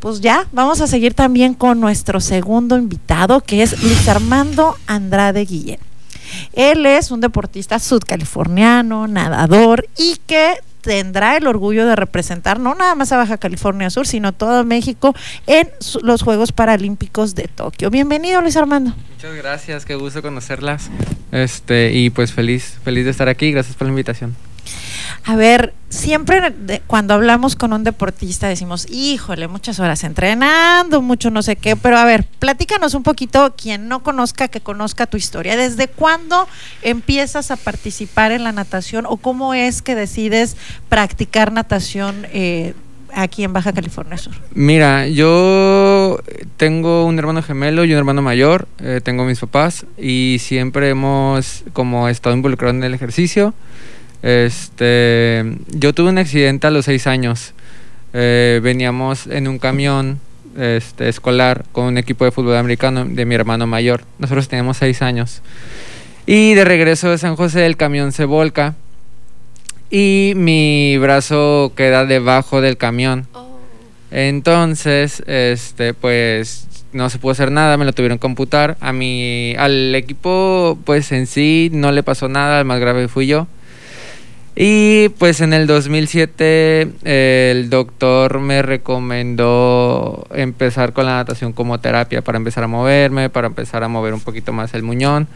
Pues ya, vamos a seguir también con nuestro segundo invitado, que es Luis Armando Andrade Guillén. Él es un deportista sudcaliforniano, nadador y que tendrá el orgullo de representar no nada más a Baja California Sur, sino todo México en los Juegos Paralímpicos de Tokio. Bienvenido, Luis Armando. Muchas gracias, qué gusto conocerlas. Este, y pues feliz, feliz de estar aquí, gracias por la invitación. A ver, siempre cuando hablamos con un deportista decimos, híjole, muchas horas entrenando, mucho no sé qué, pero a ver, platícanos un poquito, quien no conozca, que conozca tu historia. ¿Desde cuándo empiezas a participar en la natación o cómo es que decides practicar natación? Eh, aquí en Baja California Sur? Mira, yo tengo un hermano gemelo y un hermano mayor, eh, tengo mis papás y siempre hemos como estado involucrados en el ejercicio. Este, yo tuve un accidente a los seis años. Eh, veníamos en un camión este, escolar con un equipo de fútbol americano de mi hermano mayor. Nosotros teníamos seis años. Y de regreso de San José el camión se volca y mi brazo queda debajo del camión. Oh. Entonces, este, pues no se pudo hacer nada, me lo tuvieron que computar. A mi, al equipo, pues en sí no le pasó nada, el más grave fui yo. Y pues en el 2007 el doctor me recomendó empezar con la natación como terapia para empezar a moverme, para empezar a mover un poquito más el muñón.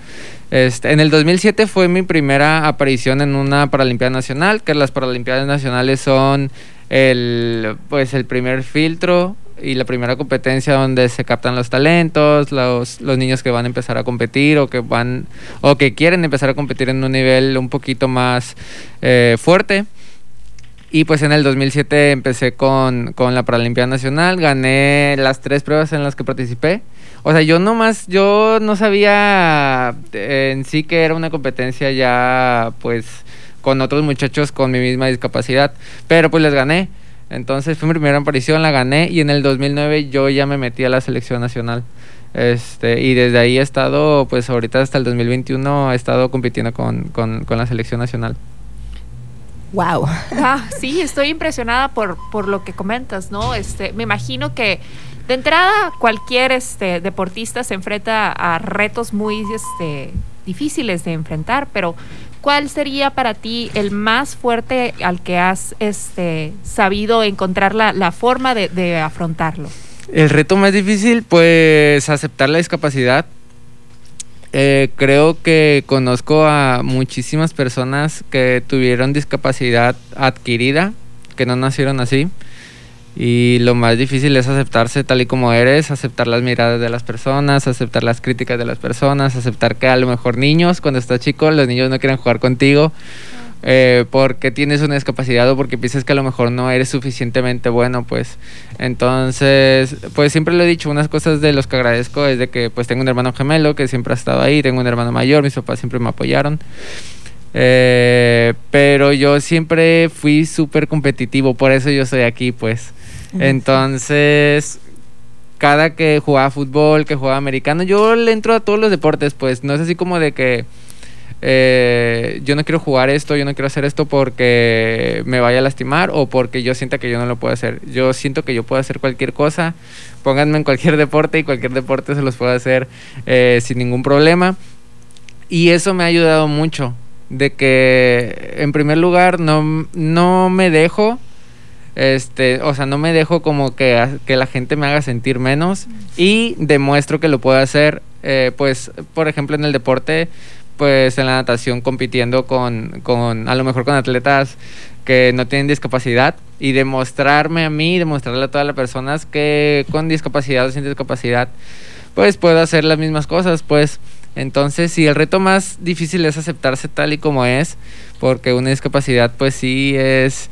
Este, en el 2007 fue mi primera aparición en una Paralimpiada Nacional, que las Paralimpiadas Nacionales son el, pues el primer filtro y la primera competencia donde se captan los talentos, los, los niños que van a empezar a competir o que van o que quieren empezar a competir en un nivel un poquito más eh, fuerte. Y pues en el 2007 empecé con, con la Paralimpiada Nacional, gané las tres pruebas en las que participé. O sea, yo nomás, yo no sabía en sí que era una competencia ya pues con otros muchachos con mi misma discapacidad, pero pues les gané. Entonces fue mi primera aparición, la gané y en el 2009 yo ya me metí a la selección nacional. Este, y desde ahí he estado, pues ahorita hasta el 2021 he estado compitiendo con, con, con la selección nacional. Wow. Ah, sí, estoy impresionada por, por lo que comentas, ¿no? Este, me imagino que de entrada cualquier este, deportista se enfrenta a retos muy este, difíciles de enfrentar, pero ¿cuál sería para ti el más fuerte al que has este, sabido encontrar la, forma de, afrontarlo? El reto más difícil, pues aceptar la discapacidad. Eh, creo que conozco a muchísimas personas que tuvieron discapacidad adquirida, que no nacieron así. Y lo más difícil es aceptarse tal y como eres, aceptar las miradas de las personas, aceptar las críticas de las personas, aceptar que a lo mejor niños, cuando estás chico, los niños no quieren jugar contigo eh, porque tienes una discapacidad o porque piensas que a lo mejor no eres suficientemente bueno, pues. Entonces, pues siempre lo he dicho, unas cosas de los que agradezco es de que pues tengo un hermano gemelo que siempre ha estado ahí, tengo un hermano mayor, mis papás siempre me apoyaron. Eh, pero yo siempre fui súper competitivo, por eso yo estoy aquí, pues. Entonces, cada que jugaba fútbol, que jugaba americano, yo le entro a todos los deportes, pues no es así como de que eh, yo no quiero jugar esto, yo no quiero hacer esto porque me vaya a lastimar o porque yo sienta que yo no lo puedo hacer. Yo siento que yo puedo hacer cualquier cosa, pónganme en cualquier deporte y cualquier deporte se los puedo hacer eh, sin ningún problema. Y eso me ha ayudado mucho, de que en primer lugar no, no me dejo este, o sea, no me dejo como que, que la gente me haga sentir menos y demuestro que lo puedo hacer, eh, pues, por ejemplo, en el deporte, pues en la natación compitiendo con, con, a lo mejor con atletas que no tienen discapacidad y demostrarme a mí, demostrarle a todas las personas que con discapacidad o sin discapacidad, pues puedo hacer las mismas cosas, pues. Entonces, sí, el reto más difícil es aceptarse tal y como es, porque una discapacidad, pues sí es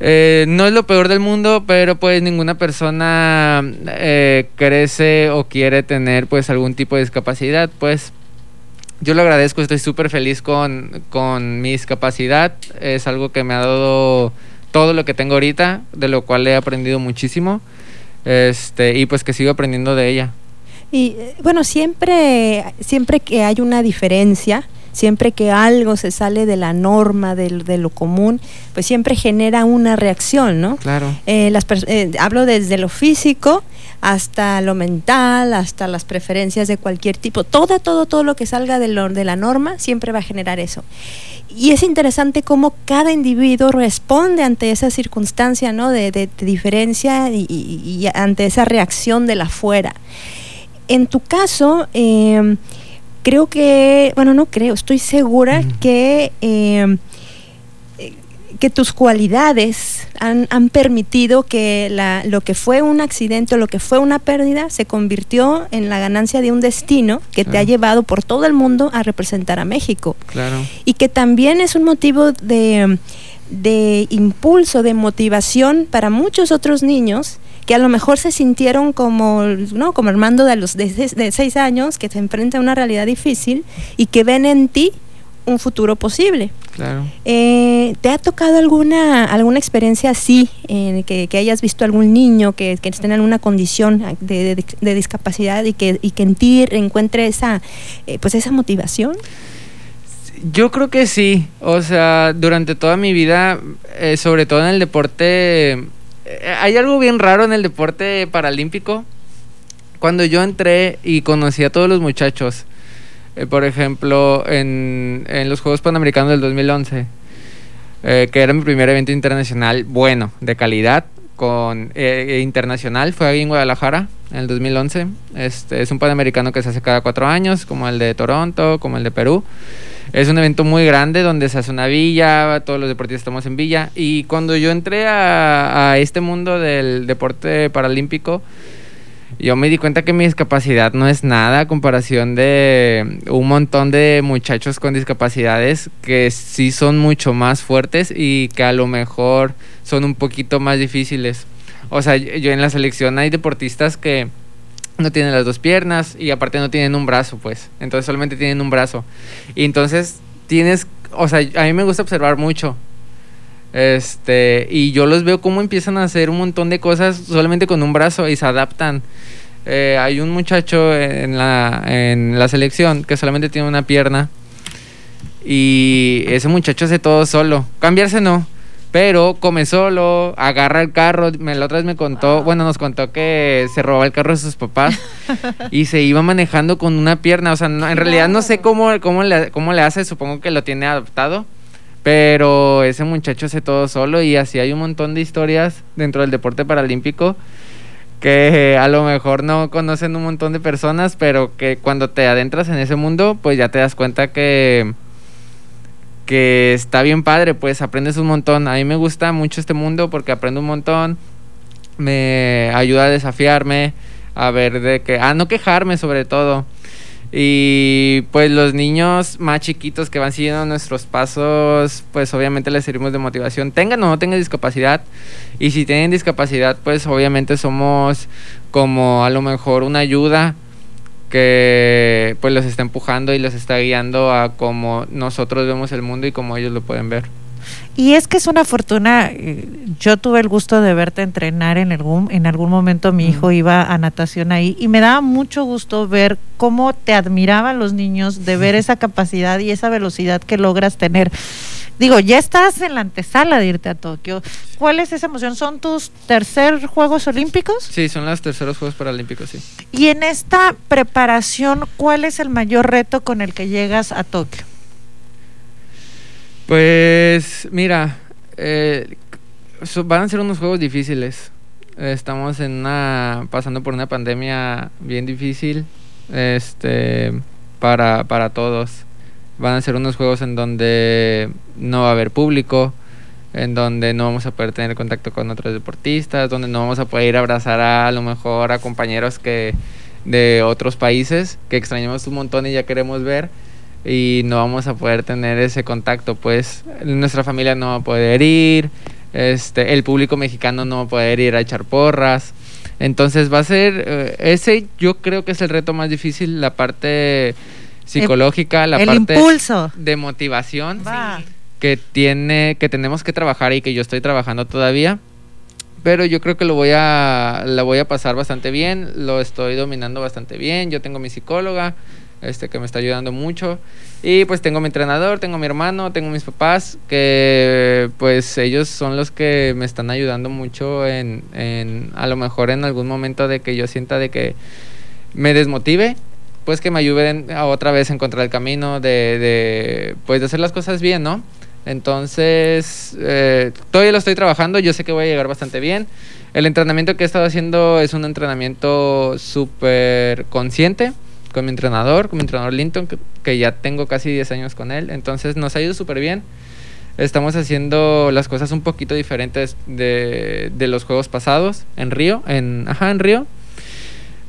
eh, no es lo peor del mundo, pero pues ninguna persona eh, crece o quiere tener pues algún tipo de discapacidad. Pues yo lo agradezco, estoy súper feliz con, con mi discapacidad. Es algo que me ha dado todo lo que tengo ahorita, de lo cual he aprendido muchísimo. Este, y pues que sigo aprendiendo de ella. Y bueno, siempre, siempre que hay una diferencia, siempre que algo se sale de la norma, de, de lo común, pues siempre genera una reacción, ¿no? Claro. Eh, las eh, hablo desde lo físico hasta lo mental, hasta las preferencias de cualquier tipo. Todo, todo, todo lo que salga de, lo- de la norma siempre va a generar eso. Y es interesante cómo cada individuo responde ante esa circunstancia ¿no? de, de- de diferencia y, y- y ante esa reacción de la fuera. En tu caso, eh, creo que, bueno, no creo, estoy segura que, eh, eh, que tus cualidades han, han permitido que la- lo que fue un accidente o lo que fue una pérdida se convirtió en la ganancia de un destino que te ha llevado por todo el mundo a representar a México. Claro. y que también es un motivo de, de impulso, de motivación para muchos otros niños que a lo mejor se sintieron como, ¿no? como Armando de los de, de seis años, que se enfrenta a una realidad difícil y que ven en ti un futuro posible. Claro. Eh, ¿Te ha tocado alguna, alguna experiencia así, en que, que hayas visto algún niño que, que esté en alguna condición de, de- de discapacidad y que, y que en ti encuentre esa, eh, pues esa motivación? Yo creo que sí. O sea, durante toda mi vida, eh, sobre todo en el deporte, eh, hay algo bien raro en el deporte paralímpico. Cuando yo entré y conocí a todos los muchachos, eh, por ejemplo, en, en los Juegos Panamericanos del 2011, eh, que era mi primer evento internacional bueno, de calidad, con eh, internacional, fue ahí en Guadalajara en el 2011. Este, es un panamericano que se hace cada cuatro años, como el de Toronto, como el de Perú. Es un evento muy grande donde se hace una villa, todos los deportistas estamos en villa. Y cuando yo entré a, este mundo del deporte paralímpico, yo me di cuenta que mi discapacidad no es nada a comparación de un montón de muchachos con discapacidades que sí son mucho más fuertes y que a lo mejor son un poquito más difíciles. O sea, yo en la selección hay deportistas que no tienen las dos piernas y aparte no tienen un brazo, pues. Entonces solamente tienen un brazo. Y entonces tienes, o sea, a mí me gusta observar mucho. Este, y yo los veo cómo empiezan a hacer un montón de cosas solamente con un brazo y se adaptan. Eh, hay un muchacho en la, en la selección que solamente tiene una pierna y ese muchacho hace todo solo. Cambiarse no, pero come solo, agarra el carro. Me, la otra vez me contó, bueno, nos contó que se robó el carro de sus papás y se iba manejando con una pierna. O sea, no- en realidad no sé cómo, cómo, le, cómo le hace, supongo que lo tiene adaptado. Pero ese muchacho hace todo solo y así hay un montón de historias dentro del deporte paralímpico que a lo mejor no conocen un montón de personas, pero que cuando te adentras en ese mundo, pues ya te das cuenta que que está bien padre, pues aprendes un montón. A mí me gusta mucho este mundo porque aprendo un montón, me ayuda a desafiarme, a ver de que, a no quejarme sobre todo. Y pues los niños más chiquitos que van siguiendo nuestros pasos, pues obviamente les servimos de motivación, tengan o no tengan discapacidad. Y si tienen discapacidad, pues obviamente somos como a lo mejor una ayuda que pues los está empujando y los está guiando a como nosotros vemos el mundo y como ellos lo pueden ver. Y es que es una fortuna. eh, Yo tuve el gusto de verte entrenar en algún, en algún momento. Mi hijo iba a natación ahí y me daba mucho gusto ver cómo te admiraban los niños de ver esa capacidad y esa velocidad que logras tener. Digo, ya estás en la antesala de irte a Tokio. ¿Cuál es esa emoción? ¿Son tus tercer Juegos Olímpicos? Sí, son los terceros Juegos Paralímpicos, sí. Y en esta preparación, ¿cuál es el mayor reto con el que llegas a Tokio? Pues mira, eh, van a ser unos juegos difíciles. Estamos en una pasando por una pandemia bien difícil, este, para para todos. Van a ser unos juegos en donde no va a haber público, en donde no vamos a poder tener contacto con otros deportistas, donde no vamos a poder ir a abrazar a, a lo mejor a compañeros que de otros países que extrañamos un montón y ya queremos ver y no vamos a poder tener ese contacto, pues nuestra familia no va a poder ir, este, el público mexicano no va a poder ir a echar porras. Entonces va a ser, eh, ese yo creo que es el reto más difícil, la parte psicológica, la el parte impulso. de motivación Va. que tiene, que tenemos que trabajar y que yo estoy trabajando todavía. Pero yo creo que lo voy a, la voy a pasar bastante bien, lo estoy dominando bastante bien. Yo tengo mi psicóloga, este, que me está ayudando mucho. Y pues tengo mi entrenador, tengo mi hermano, tengo mis papás, que pues ellos son los que me están ayudando mucho en, en a lo mejor en algún momento de que yo sienta de que me desmotive, pues que me ayuden a otra vez a encontrar el camino de, de pues de hacer las cosas bien, ¿no? Entonces, eh, todavía lo estoy trabajando, yo sé que voy a llegar bastante bien. El entrenamiento que he estado haciendo es un entrenamiento súper consciente con mi entrenador, con mi entrenador Linton, que, ya tengo casi 10 años con él. Entonces nos ha ido súper bien. Estamos haciendo las cosas un poquito diferentes de, de, los juegos pasados en Río, en, ajá, en Río.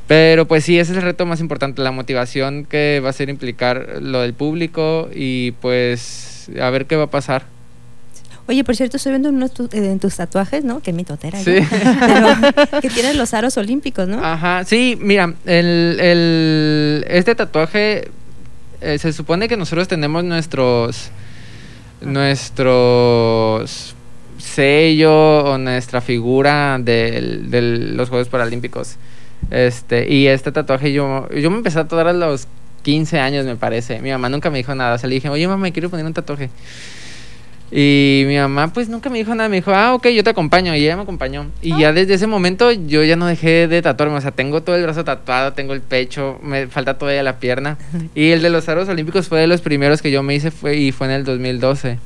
Pero pues sí, ese es el reto más importante, la motivación que va a ser implicar lo del público y pues a ver qué va a pasar. Oye, por cierto, estoy viendo uno tu, en tus tatuajes, ¿no? Que mi totera. Sí. Pero, que tienes los aros olímpicos, ¿no? Ajá, sí, mira, el, el, este tatuaje eh, se supone que nosotros tenemos nuestros nuestros sello o nuestra figura de, de los Juegos Paralímpicos. Este, y este tatuaje yo, yo me empecé a tatuar a los 15 años, me parece. Mi mamá nunca me dijo nada. O sea, le dije, oye, mamá, me quiero poner un tatuaje. Y mi mamá, pues nunca me dijo nada. Me dijo, ah, ok, yo te acompaño. Y ella me acompañó. Y oh. ya desde ese momento yo ya no dejé de tatuarme. O sea, tengo todo el brazo tatuado, tengo el pecho, me falta todavía la pierna. y el de los aros olímpicos fue de los primeros que yo me hice fue, y fue en el 2012.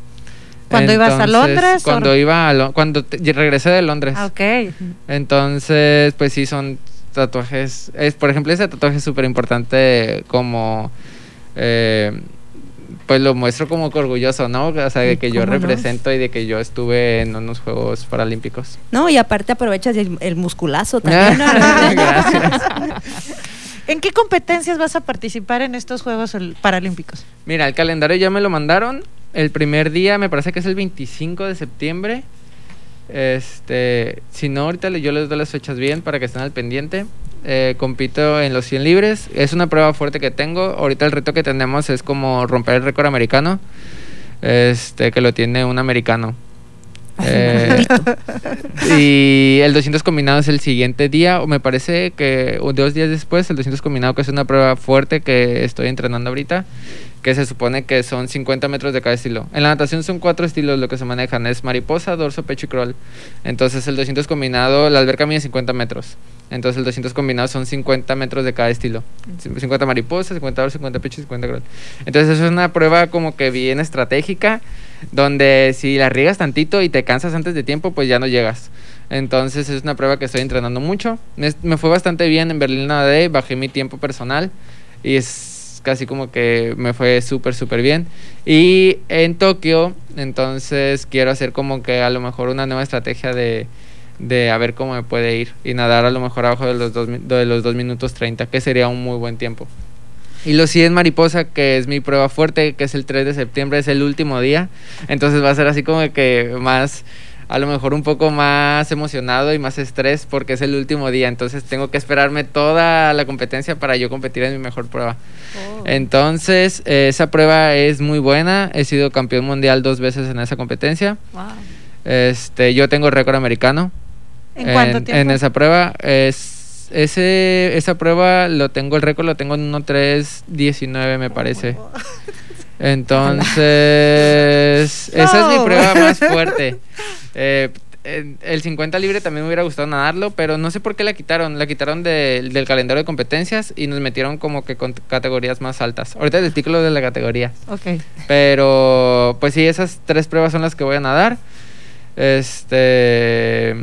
¿Cuando ibas a Londres? Cuando iba a cuando regresé de Londres. Ah, ok. Entonces, pues sí, son tatuajes. Es, por ejemplo, ese tatuaje es súper importante como... Eh, pues lo muestro como orgulloso, ¿no? O sea, de que yo represento no? y de que yo estuve en unos Juegos Paralímpicos. No, y aparte aprovechas el, el musculazo también. Gracias. ¿En qué competencias vas a participar en estos Juegos Paralímpicos? Mira, el calendario ya me lo mandaron. El primer día me parece que es el 25 de septiembre. Este, si no, ahorita yo les doy las fechas bien para que estén al pendiente. Eh, compito en los 100 libres. Es una prueba fuerte que tengo. Ahorita el reto que tenemos es como romper el récord americano. Este, que lo tiene un americano. Eh, y el 200 combinado es el siguiente día, o me parece que dos días después, el 200 combinado, que es una prueba fuerte que estoy entrenando ahorita, que se supone que son 50 metros de cada estilo. En la natación son cuatro estilos lo que se manejan, es mariposa, dorso, pecho y crawl. Entonces el 200 combinado, la alberca mide 50 metros. Entonces el 200 combinado son 50 metros de cada estilo. 50 mariposa, 50 dorso, 50 pecho y 50 crawl. Entonces eso es una prueba como que bien estratégica, donde si la riegas tantito y te cansas antes de tiempo, pues ya no llegas. Entonces es una prueba que estoy entrenando mucho. Me, me fue bastante bien en Berlín nadé, bajé mi tiempo personal y es casi como que me fue súper, súper bien. Y en Tokio, entonces quiero hacer como que a lo mejor una nueva estrategia de, de a ver cómo me puede ir y nadar a lo mejor abajo de los, dos, de los 2 minutos 30, que sería un muy buen tiempo. Y los 100 mariposa, que es mi prueba fuerte, que es el 3 de septiembre, es el último día. Entonces va a ser así como que más a lo mejor un poco más emocionado y más estrés porque es el último día, entonces tengo que esperarme toda la competencia para yo competir en mi mejor prueba. Oh. Entonces, eh, esa prueba es muy buena, he sido campeón mundial dos veces en esa competencia. Wow. Este, yo tengo récord americano. ¿En, en cuánto tiempo? En esa prueba es ese esa prueba lo tengo el récord lo tengo en 1.319 me parece. Oh. Entonces, no. esa es mi prueba más fuerte. Eh, el 50 libre también me hubiera gustado nadarlo, pero no sé por qué la quitaron. La quitaron de, del calendario de competencias y nos metieron como que con categorías más altas. Ahorita les digo lo de la categoría. Ok. Pero, pues sí, esas tres pruebas son las que voy a nadar. Este.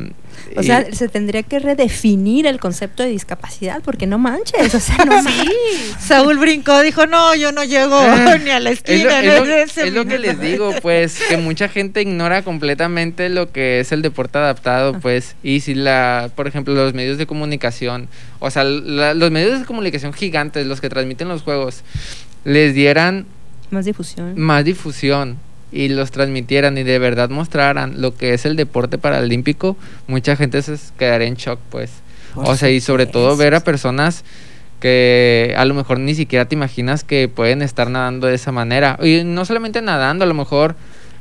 O sea, se tendría que redefinir el concepto de discapacidad, porque no manches, o sea, no sí. Saúl brincó, dijo, no, yo no llego Eh, ni a la esquina. Es lo, no es lo- es lo que minuto". les digo, pues, que mucha gente ignora completamente lo que es el deporte adaptado, pues, y si la, por ejemplo, los medios de comunicación, o sea, la- los medios de comunicación gigantes, los que transmiten los juegos, les dieran más difusión. más difusión y los transmitieran y de verdad mostraran lo que es el deporte paralímpico, mucha gente se quedaría en shock, pues. Por o sea, y sobre todo ver a personas que a lo mejor ni siquiera te imaginas que pueden estar nadando de esa manera. Y no solamente nadando, a lo mejor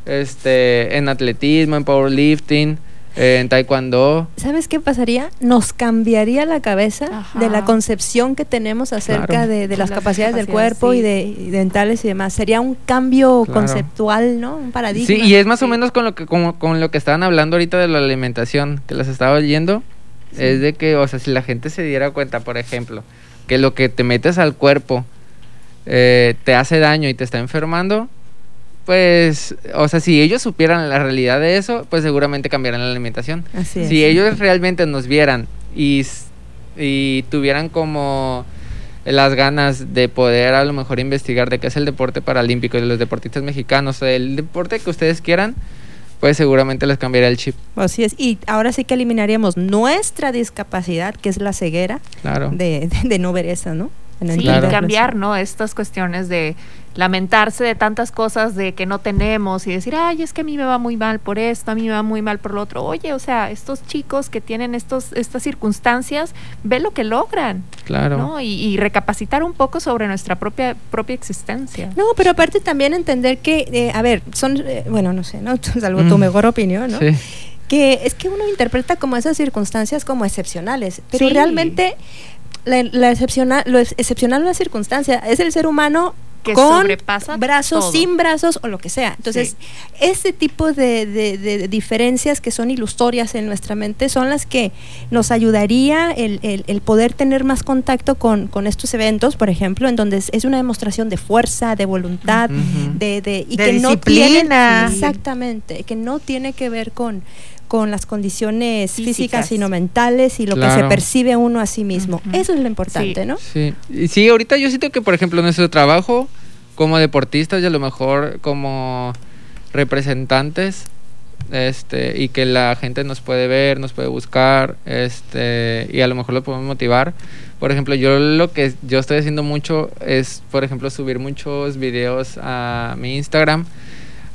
este en atletismo, en powerlifting, eh, en taekwondo. ¿Sabes qué pasaría? Nos cambiaría la cabeza Ajá. de la concepción que tenemos acerca Claro. de, de las, Las capacidades del cuerpo y de y dentales y demás. Sería un cambio Claro. conceptual, ¿no? Un paradigma. Sí, y es más o menos con lo que como, con lo que estaban hablando ahorita de la alimentación, que las estaba oyendo, es de que, o sea, si la gente se diera cuenta, por ejemplo, que lo que te metes al cuerpo eh, te hace daño y te está enfermando, pues, o sea, si ellos supieran la realidad de eso, pues seguramente cambiaran la alimentación. Así es. Si ellos realmente nos vieran y, tuvieran como las ganas de poder a lo mejor investigar de qué es el deporte paralímpico de los deportistas mexicanos, el deporte que ustedes quieran, pues seguramente les cambiaría el chip. Así es. Y ahora sí que eliminaríamos nuestra discapacidad, que es la ceguera, Claro. de, de- de no ver eso, ¿no? En Sí, Claro. cambiar, ¿no? Estas cuestiones de lamentarse de tantas cosas de que no tenemos y decir, ay, es que a mí me va muy mal por esto, a mí me va muy mal por lo otro. Oye, o sea, estos chicos que tienen estos, estas circunstancias, ve lo que logran, Claro. ¿no? Y, y recapacitar un poco sobre nuestra propia, propia existencia. No, pero aparte también entender que, eh, a ver, son, eh, bueno, no sé, ¿no? Salvo tu Mm. mejor opinión, ¿no? Sí. que es que uno interpreta como esas circunstancias como excepcionales, pero Sí. realmente la, la excepcional, lo ex- excepcional no es circunstancia, es el ser humano Que con sobrepasa brazos, todo. sin brazos o lo que sea. Entonces, ese tipo de, de- de diferencias que son ilusorias en nuestra mente son las que nos ayudaría el, el- el poder tener más contacto con, con estos eventos, por ejemplo, en donde es, una demostración de fuerza, de voluntad, de, de- y De que no disciplina. tiene exactamente que no tiene que ver con con las condiciones físicas, Físicas. sino mentales y lo que se percibe uno a sí mismo. Eso es lo importante, Sí. ¿no? Sí. Sí, ahorita yo siento que, por ejemplo, nuestro trabajo como deportistas y a lo mejor como representantes, este, y que la gente nos puede ver, nos puede buscar, este, y a lo mejor lo podemos motivar. Por ejemplo, yo lo que yo estoy haciendo mucho es, por ejemplo, subir muchos videos a mi Instagram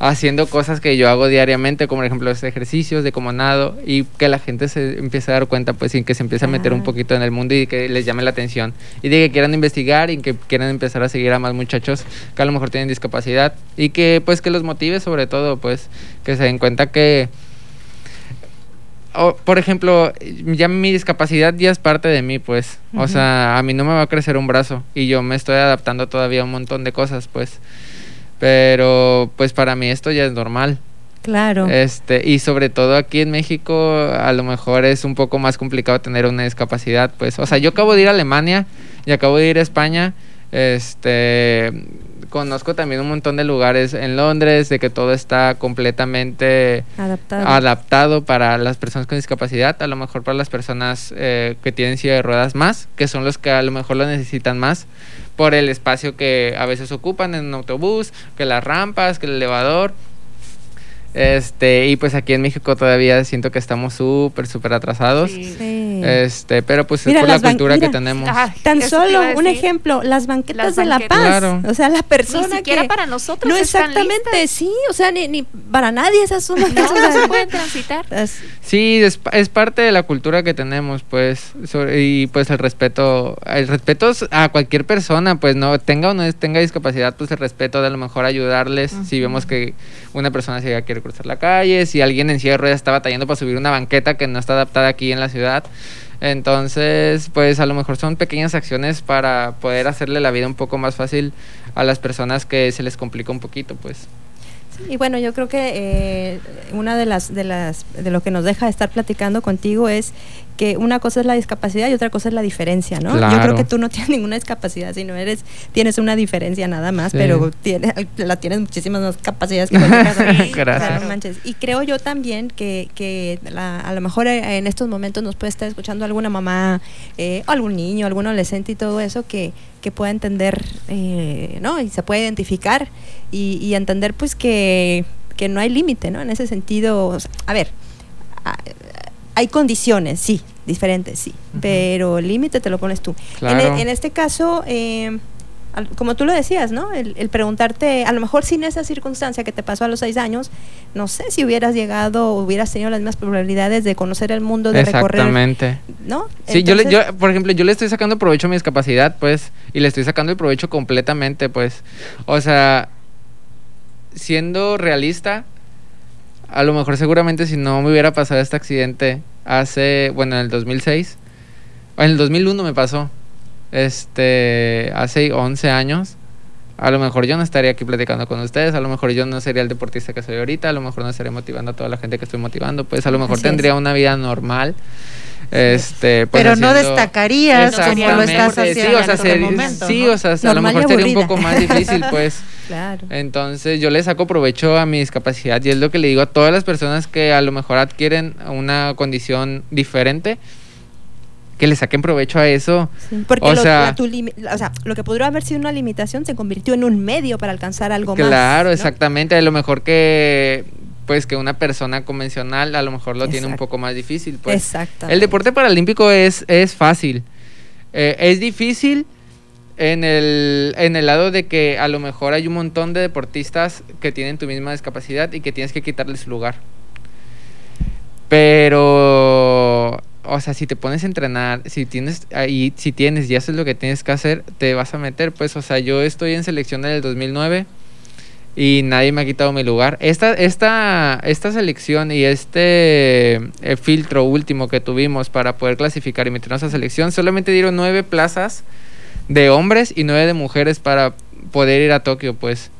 haciendo cosas que yo hago diariamente, como por ejemplo los ejercicios de cómo nado, y que la gente se empiece a dar cuenta, pues, y que se empiece a meter un poquito en el mundo y que les llame la atención. Y de que quieran investigar y que quieran empezar a seguir a más muchachos que a lo mejor tienen discapacidad. Y que, pues, que los motive sobre todo, pues, que se den cuenta que... o, por ejemplo, ya mi discapacidad ya es parte de mí, pues. O sea, a mí no me va a crecer un brazo y yo me estoy adaptando todavía a un montón de cosas, pues. Pero, pues para mí esto ya es normal. Claro. Este, y sobre todo aquí en México, a lo mejor es un poco más complicado tener una discapacidad, pues. O sea, yo acabo de ir a Alemania y acabo de ir a España. Este, conozco también un montón de lugares en Londres, de que todo está completamente adaptado. adaptado para las personas con discapacidad, a lo mejor para las personas eh, que tienen silla de ruedas más, que son los que a lo mejor lo necesitan más por el espacio que a veces ocupan en un autobús, que las rampas, que el elevador. Este, y pues aquí en México todavía siento que estamos súper, súper atrasados. Sí. Sí. Este, pero pues Mira, es por la cultura que tenemos. Tan solo un ejemplo, las banquetas Las de La. Paz. Claro. O sea, la Ni persona siquiera que para nosotros no están exactamente, listas. sí, o sea, ni, ni para nadie esas son No, no se pueden transitar. Es- Sí, es, es parte de la cultura que tenemos, pues, sobre- y pues el respeto, el respeto es a cualquier persona, pues, no tenga o no tenga discapacidad, pues el respeto de a lo mejor ayudarles, si vemos que una persona ciega quiere cruzar la calle, si alguien en silla de ruedas está batallando para subir una banqueta que no está adaptada aquí en la ciudad, entonces, pues a lo mejor son pequeñas acciones para poder hacerle la vida un poco más fácil a las personas que se les complica un poquito, pues. Y bueno, yo creo que eh, una de las, de las de lo que nos deja estar platicando contigo es que una cosa es la discapacidad y otra cosa es la diferencia, ¿no? Yo Claro. creo que tú no tienes ninguna discapacidad, sino eres tienes una diferencia nada más, Sí. pero tienes, la tienes muchísimas más capacidades que Gracias. manches. Y creo yo también que, que la- a lo mejor en estos momentos nos puede estar escuchando alguna mamá, eh, o algún niño, algún adolescente y todo eso que, que pueda entender, eh, ¿no? Y se puede identificar y, y entender pues que, que no hay límite, ¿no? En ese sentido, o sea, a ver, hay condiciones, sí, diferentes, sí, pero el límite te lo pones tú. En, e- Claro. en este caso, eh, al- como tú lo decías, ¿no? El, el preguntarte, a lo mejor sin esa circunstancia que te pasó a los seis años, no sé si hubieras llegado hubieras tenido las mismas probabilidades de conocer el mundo, de recorrer, Exactamente. ¿no? Sí, yo, le, yo, por ejemplo, yo le estoy sacando provecho a mi discapacidad, pues, y le estoy sacando el provecho completamente, pues. O sea, siendo realista, a lo mejor seguramente si no me hubiera pasado este accidente hace, bueno, en el 2006, o en el 2001 me pasó, este, hace 11 años, a lo mejor yo no estaría aquí platicando con ustedes, a lo mejor yo no sería el deportista que soy ahorita, a lo mejor no estaría motivando a toda la gente que estoy motivando, pues a lo mejor Así tendría es. una vida normal. Este, pues, Pero no destacarías como lo estás haciendo sí, o sea, este ser- momento. sí, ¿no? o sea, a lo mejor sería un poco más difícil, pues. Claro. Entonces yo le saco provecho a mi discapacidad y es lo que le digo a todas las personas que a lo mejor adquieren una condición diferente, que le saquen provecho a eso. Sí, porque o lo, sea- la- tu limi- la- o sea, lo que podría haber sido una limitación se convirtió en un medio para alcanzar algo más. Claro, ¿no? exactamente. A lo mejor que pues que una persona convencional a lo mejor lo tiene un Exacto. poco más difícil. Pues. Exactamente. El deporte paralímpico es, es fácil. Eh, es difícil en el, en el lado de que a lo mejor hay un montón de deportistas que tienen tu misma discapacidad y que tienes que quitarles su lugar. Pero, o sea, si te pones a entrenar, si tienes ahí, si tienes y haces lo que tienes que hacer, te vas a meter. Pues, o sea, yo estoy en selección del 2009 y nadie me ha quitado mi lugar. Esta, esta, esta selección y este eh, filtro último que tuvimos para poder clasificar y meternos a selección, solamente dieron nueve plazas de hombres y nueve de mujeres para poder ir a Tokio, pues.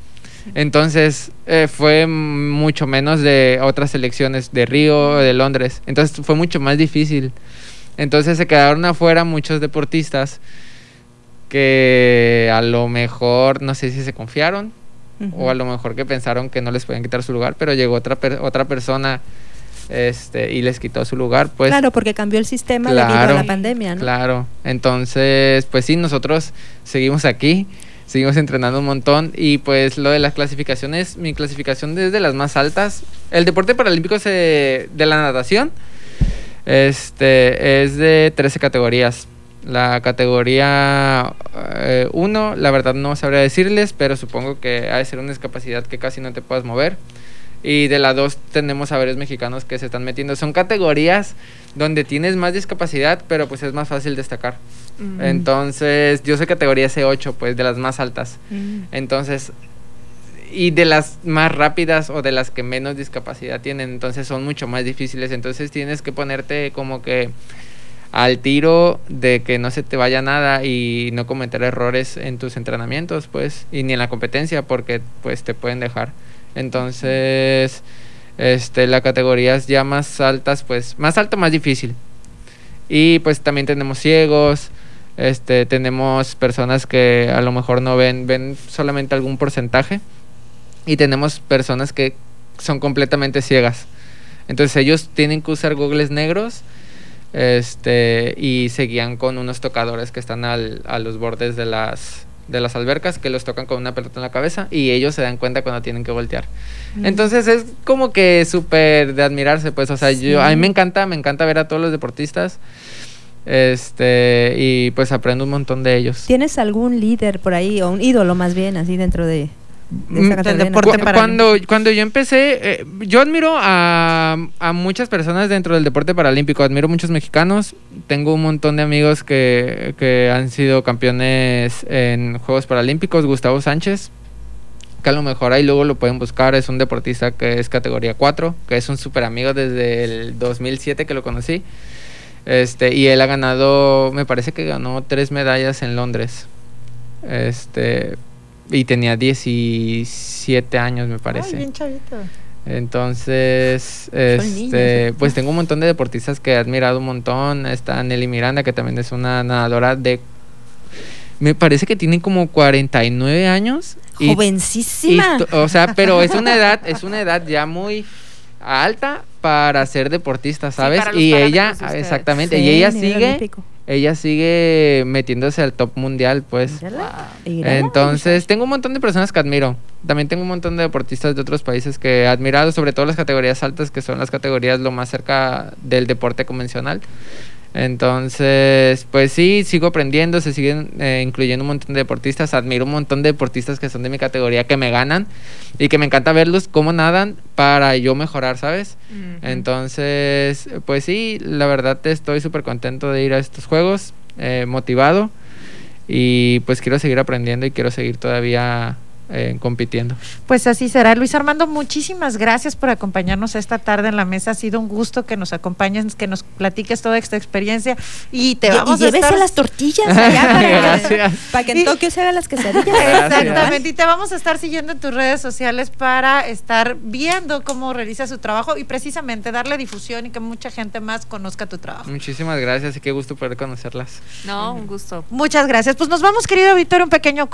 Entonces eh, fue mucho menos de otras selecciones de Río, de Londres. Entonces fue mucho más difícil. Entonces se quedaron afuera muchos deportistas que a lo mejor, no sé si se confiaron O a lo mejor que pensaron que no les podían quitar su lugar, pero llegó otra, per- otra persona este, y les quitó su lugar, pues claro, porque cambió el sistema debido a Claro, la pandemia, ¿no? claro. Entonces, pues sí, nosotros seguimos aquí, seguimos entrenando un montón y pues lo de las clasificaciones, mi clasificación es de las más altas. El deporte paralímpico se, de la natación este, es de 13 categorías. La categoría 1, la verdad no sabría decirles, pero supongo que ha de ser una discapacidad que casi no te puedas mover. Y de la 2 tenemos a varios mexicanos que se están metiendo. Son categorías donde tienes más discapacidad, pero pues es más fácil destacar. Mm. Entonces, yo soy categoría C8, pues de las más altas. Mm. Entonces, y de las más rápidas o de las que menos discapacidad tienen, entonces son mucho más difíciles. Entonces tienes que ponerte como que al tiro de que no se te vaya nada y no cometer errores en tus entrenamientos, pues, y ni en la competencia, porque pues te pueden dejar. Entonces, este, las categorías ya más altas, pues, más alto, más difícil. Y pues también tenemos ciegos, este, tenemos personas que a lo mejor no ven, ven solamente algún porcentaje. Y tenemos personas que son completamente ciegas. Entonces ellos tienen que usar gogles negros este, y se guían con unos tocadores que están al- a los bordes de las, de las albercas que los tocan con una pelota en la cabeza y ellos se dan cuenta cuando tienen que voltear. Mm. Entonces es como que súper de admirarse, pues, o sea, Sí. yo, a mí me encanta, me encanta ver a todos los deportistas este y pues aprendo un montón de ellos. ¿Tienes algún líder por ahí, o un ídolo más bien, así dentro de, de deporte paralímpico. cuando, cuando yo empecé, eh, yo admiro a, a muchas personas dentro del deporte paralímpico, admiro muchos mexicanos, tengo un montón de amigos que, que han sido campeones en Juegos Paralímpicos, Gustavo Sánchez, que a lo mejor ahí luego lo pueden buscar, es un deportista que es categoría 4, que es un súper amigo desde el 2007 que lo conocí, este, y él ha ganado, me parece que ganó tres medallas en Londres, este, y tenía 17 años, me parece. Ay, bien chavito. Entonces, este, ¿eh? pues tengo un montón de deportistas que he admirado un montón. Está Nelly Miranda, que también es una nadadora de... Me parece que tiene como 49 años. y- Jovencísima. o sea, pero es una edad, es una edad ya muy alta para ser deportista, ¿sabes? y ella, ustedes. exactamente, Sí, y ella sigue, olímpico. Ella sigue metiéndose al top mundial, pues. Entonces, tengo un montón de personas que admiro. También tengo un montón de deportistas de otros países que he admirado, sobre todo las categorías altas, que son las categorías lo más cerca del deporte convencional. Entonces, pues sí, sigo aprendiendo, se siguen eh, incluyendo un montón de deportistas. Admiro un montón de deportistas que son de mi categoría, que me ganan y que me encanta verlos cómo nadan para yo mejorar, ¿sabes? Entonces, pues sí, la verdad estoy súper contento de ir a estos juegos, eh, motivado y pues quiero seguir aprendiendo y quiero seguir todavía eh, compitiendo. Pues así será. Luis Armando, muchísimas gracias por acompañarnos esta tarde en la mesa. Ha sido un gusto que nos acompañes, que nos platiques toda esta experiencia y te Y- vamos y a llévese estar... las tortillas allá para, Gracias. para que en Y- Tokio se hagan las quesadillas. Exactamente, y te vamos a estar siguiendo en tus redes sociales para estar viendo cómo realiza su trabajo y precisamente darle difusión y que mucha gente más conozca tu trabajo. Muchísimas gracias y qué gusto poder conocerlas. No, un gusto. Muchas gracias. Pues nos vamos, querido Víctor, un pequeño